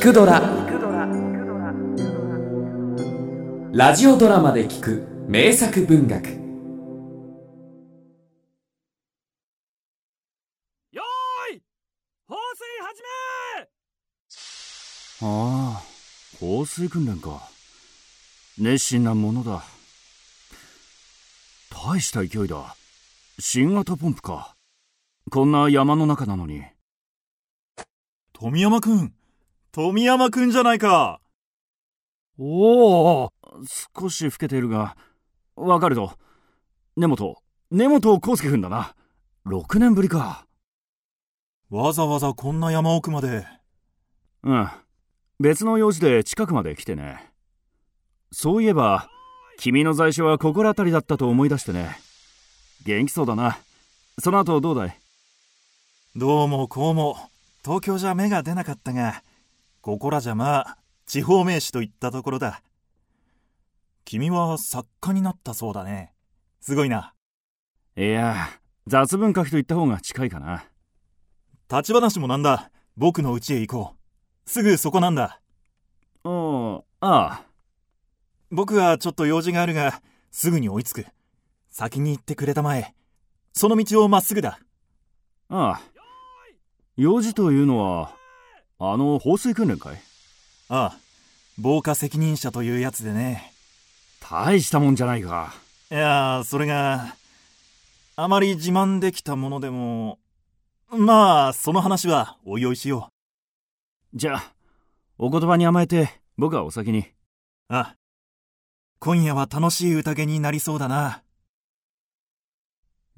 聞くドラ」ラジオドラマで聞く名作文学。よーい放水始め！ああ放水訓練か。熱心なものだ。大した勢いだ。新型ポンプか。こんな山の中なのに。富山くん富山くんじゃないか。おお。少し老けているが。わかるぞ。根本根本康介くんだな。6年ぶりか。わざわざこんな山奥まで。うん。別の用事で近くまで来てね。そういえば君の在所は心当たりだったと思い出してね。元気そうだな。その後どうだい？どうもこうも。東京じゃ芽が出なかったがここらじゃまあ地方名士といったところだ。君は作家になったそうだね。すごいな。いや雑文書きと言った方が近いかな。立ち話もなんだ。僕の家へ行こう。すぐそこなんだ。おああ。僕はちょっと用事があるがすぐに追いつく。先に行ってくれたまえ。その道をまっすぐだ。ああ。用事というのはあの放水訓練かい？ああ防火責任者というやつでね。大したもんじゃないか。いやそれがあまり自慢できたものでもまあその話はおいおいしよじゃあお言葉に甘えて僕はお先に。うあ今夜は楽しい宴になりそうだな。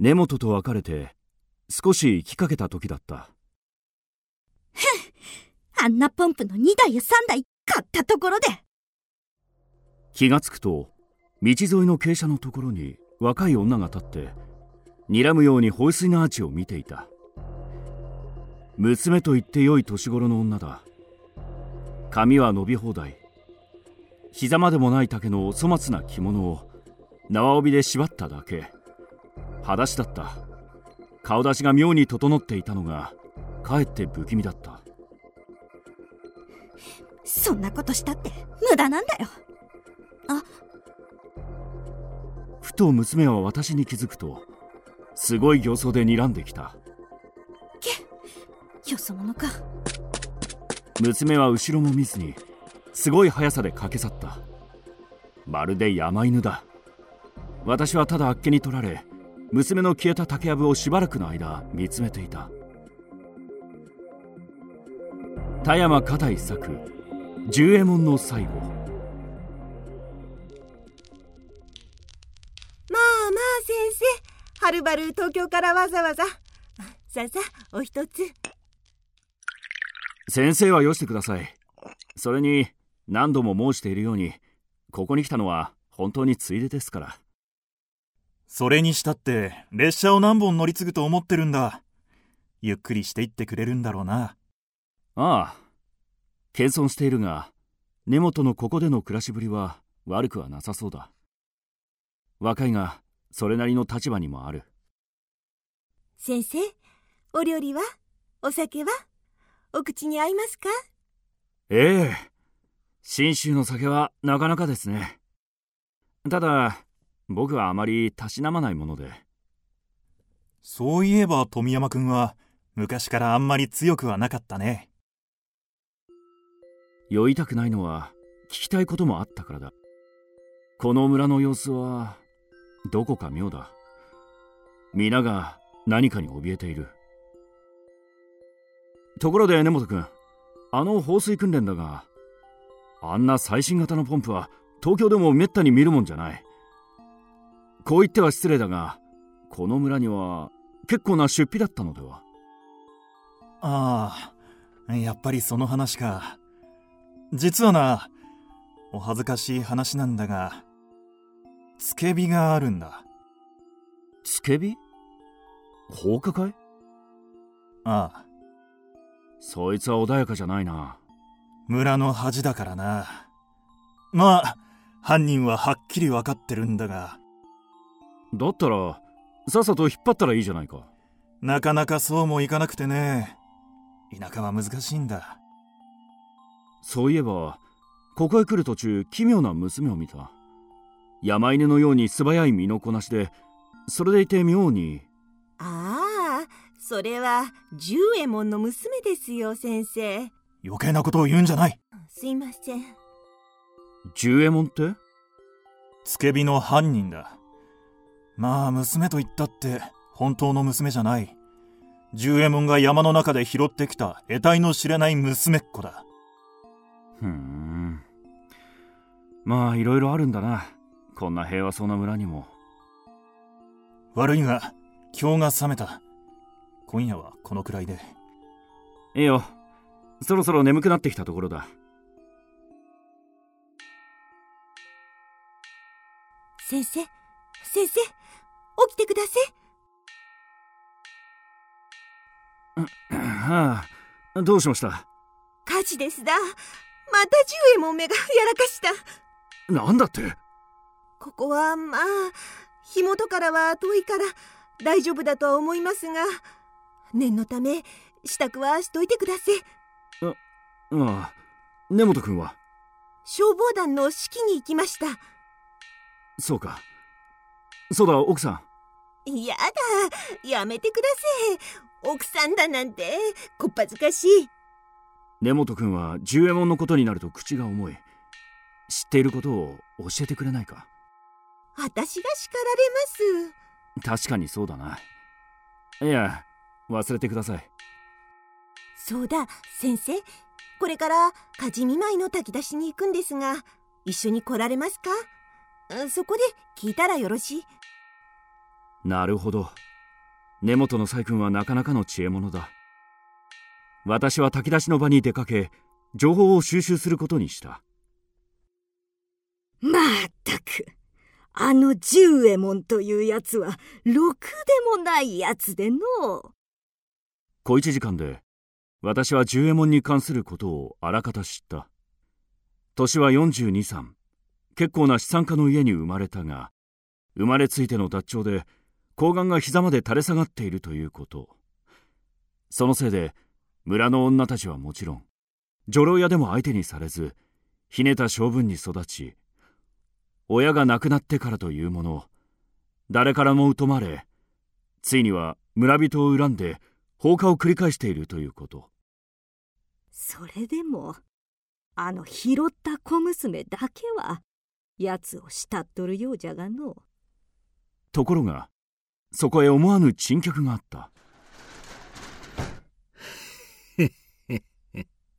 根本と別れて少し行きかけた時だったあんなポンプの2台や3台買ったところで。気がつくと道沿いの傾斜のところに若い女が立って睨むように放水のアーチを見ていた。娘と言ってよい年頃の女だ。髪は伸び放題。膝までもない丈の粗末な着物を縄帯で縛っただけ。裸足だった。顔出しが妙に整っていたのがかえって不気味だった。そんなことしたって無駄なんだよ。ふと娘は私に気づくとすごい形相で睨んできた。よそ者か。娘は後ろも見ずにすごい速さで駆け去った。まるで山犬だ。私はただあっけに取られ娘の消えた竹やぶをしばらくの間見つめていた。田山片一作十右衛門の最後。まあまあ先生。はるばる東京からわざわざ。さあさあお一つ。先生はよしてください。それに何度も申しているようにここに来たのは本当についでですから。それにしたって列車を何本乗り継ぐと思ってるんだ。ゆっくりしていってくれるんだろうな。ああ謙遜しているが根本のここでの暮らしぶりは悪くはなさそうだ。若いがそれなりの立場にもある。先生お料理は？お酒は？お口に合いますか？ええ。信州の酒はなかなかですね。ただ僕はあまりたしなまないもので。そういえば富山くんは昔からあんまり強くはなかったね酔いたくないのは聞きたいこともあったからだ。この村の様子はどこか妙だ。皆が何かに怯えている。ところで根本君あの放水訓練だがあんな最新型のポンプは東京でもめったに見るもんじゃない。こう言っては失礼だがこの村には結構な出費だったのでは。ああやっぱりその話か。実はなお恥ずかしい話なんだが付け火があるんだ。付け火？放火かい？ああ。そいつは穏やかじゃないな。村の恥だからな。まあ犯人ははっきり分かってるんだが。だったらさっさと引っ張ったらいいじゃないか。なかなかそうもいかなくてね。田舎は難しいんだそういえばここへ来る途中奇妙な娘を見た。山犬のように素早い身のこなしでそれでいて妙に。ああそれは十右衛門の娘ですよ先生。余計なことを言うんじゃない。すいません。十右衛門って？付け火の犯人だ。まあ娘と言ったって本当の娘じゃない。十右衛門が山の中で拾ってきた得体の知れない娘っ子だふーん。まあいろいろあるんだな。こんな平和そうな村にも。悪いが今日が覚めた。今夜はこのくらいで。いいよ。そろそろ眠くなってきたところだ。先生先生起きてくださいはあ。どうしました？火事ですだまた十右衛門めがやらかした。なんだって？ここはまあ火元からは遠いから大丈夫だとは思いますが念のため支度はしといてくださいああ。根本君は？消防団の指揮に行きました。そうか。そうだ奥さん。やだ。やめてください奥さんだなんてこっぱずかしい根本君は十右衛門のことになると口が重い。知っていることを教えてくれないか？私が叱られます。確かにそうだな。いや忘れてください。そうだ先生。これから火事見舞いの炊き出しに行くんですが一緒に来られますか？うんそこで聞いたらよろしい。なるほど。根本の細君はなかなかの知恵者だ私は炊き出しの場に出かけ情報を収集することにした。まったく。あの十右衛門というやつはろくでもないやつでの。小一時間で私は十右衛門に関することをあらかた知った。年は42歳結構な資産家の家に生まれたが生まれついての脱腸で睾丸が膝まで垂れ下がっているということ。そのせいで村の女たちはもちろん女郎屋でも相手にされずひねた性分に育ち親が亡くなってからというもの誰からも疎まれついには村人を恨んで放火を繰り返しているということ。それでもあの拾った小娘だけは奴を慕っとるようじゃがの。ところがそこへ思わぬ珍客があった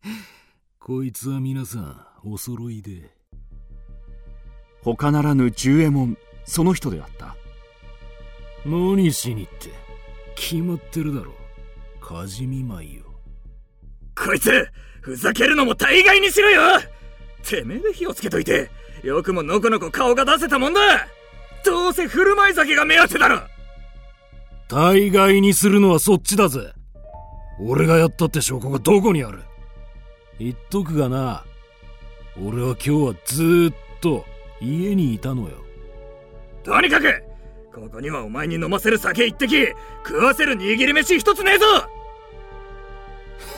こいつは皆さんお揃いで。他ならぬ十右衛門その人であった。何しにって決まってるだろ火事見舞いよ。こいつふざけるのも大概にしろよ。てめえで火をつけといてよくものこのこ顔が出せたもんだ。どうせ振る舞い酒が目当てだろ。大概にするのはそっちだぜ。俺がやったって証拠がどこにある言っとくがな。俺は今日はずーっと家にいたのよ。とにかくここにはお前に飲ませる酒一滴食わせる握り飯一つねえぞ。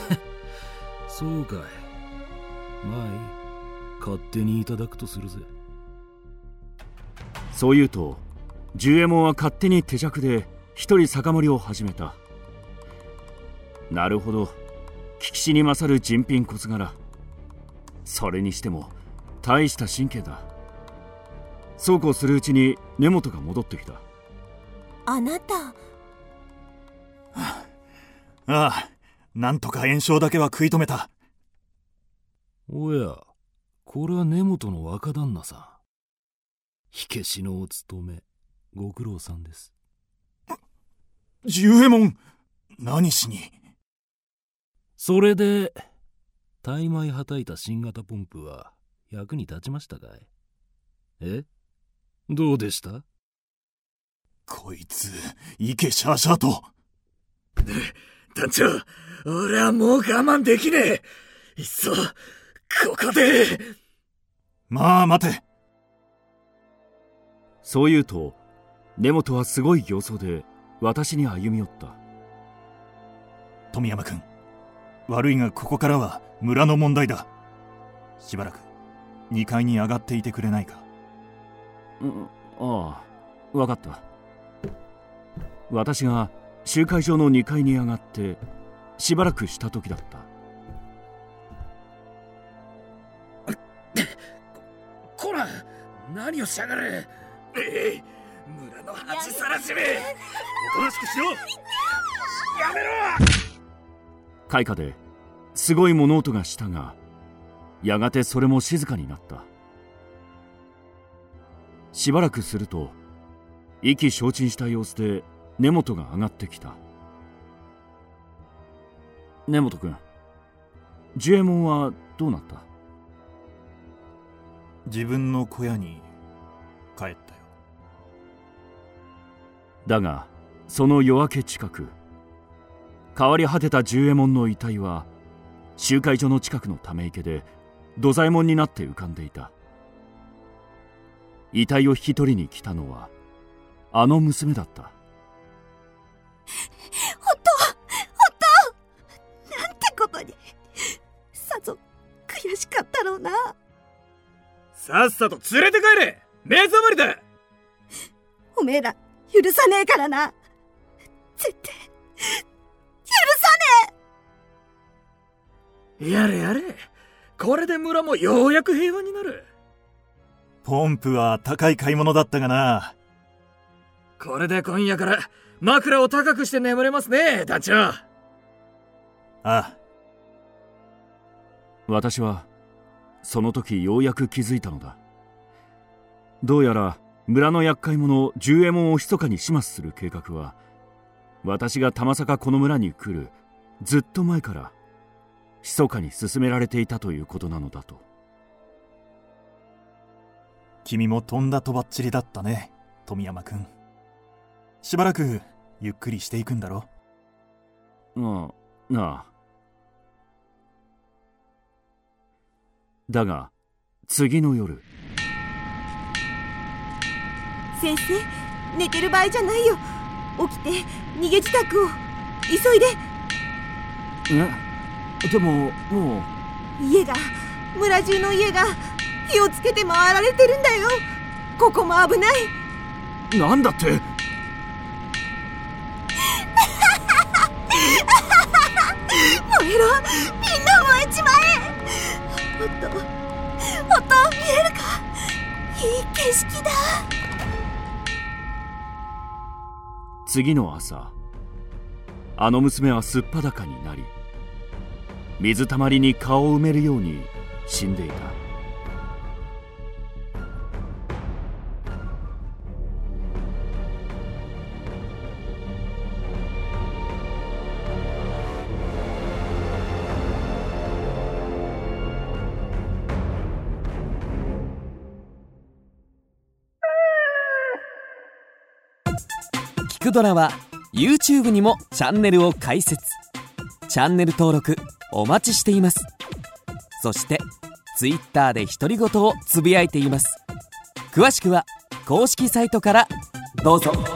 そうかい。まあいい。勝手にいただくとするぜ。そう言うと十右衛門は勝手に手酌で一人酒盛りを始めた。なるほど聞きしに勝る人品小柄それにしても大した神経だ。そうこうするうちに根本が戻ってきた。あなた。ああなんとか炎症だけは食い止めた。おやこれは根本の若旦那さん。火消しのお勤めご苦労さんです。十右衛門何しに？それで大枚はたいた新型ポンプは役に立ちましたかい？え？どうでした？こいつ池シャーシャーと。団長俺はもう我慢できねえ。いっそここで。まあ待て。そう言うと根本はすごい形相で私に歩み寄った。富山君悪いがここからは村の問題だ。しばらく2階に上がっていてくれないか。うんああ分かった。私が集会場の2階に上がってしばらくした時だった。こら何をしやがる。ええ村の恥さらしめ。おとなしくしろ。やめろ開花ですごい物音がしたがやがてそれも静かになった。しばらくすると意気消沈した様子で根本が上がってきた。根本君寿右衛門はどうなった？自分の小屋に帰ったよ。だがその夜明け近く変わり果てた十右衛門の遺体は集会所の近くのため池で土左衛門になって浮かんでいた。遺体を引き取りに来たのはあの娘だった。本当本当なんてことにさぞ悔しかったろうな。さっさと連れて帰れ目覚まりだ。おめえら許さねえからな。絶対やれやれ。これで村もようやく平和になる。ポンプは高い買い物だったがな。これで今夜から枕を高くして眠れますね団長ああ。私はその時ようやく気づいたのだ。どうやら村の厄介者十右衛門を密かに始末する計画は私がたまさかこの村に来るずっと前から密かに進められていたということなのだと。君もとんだとばっちりだったね富山君。しばらくゆっくりしていくんだろ？ああなあ。だが次の夜。先生寝てる場合じゃないよ。起きて逃げ支度を。急いで。え？でもも家が村中の家が火をつけて回られてるんだよ。ここも危ない。うなんだって？燃えろみんな燃えちまえ。音音見えるか？いい景色だ。次の朝あの娘はすっぱだかになり水たまりに顔を埋めるように死んでいた。聞くドラは YouTube にもチャンネルを開設。チャンネル登録お待ちしています。そしてツイッターで独り言をつぶやいています。詳しくは公式サイトからどうぞ。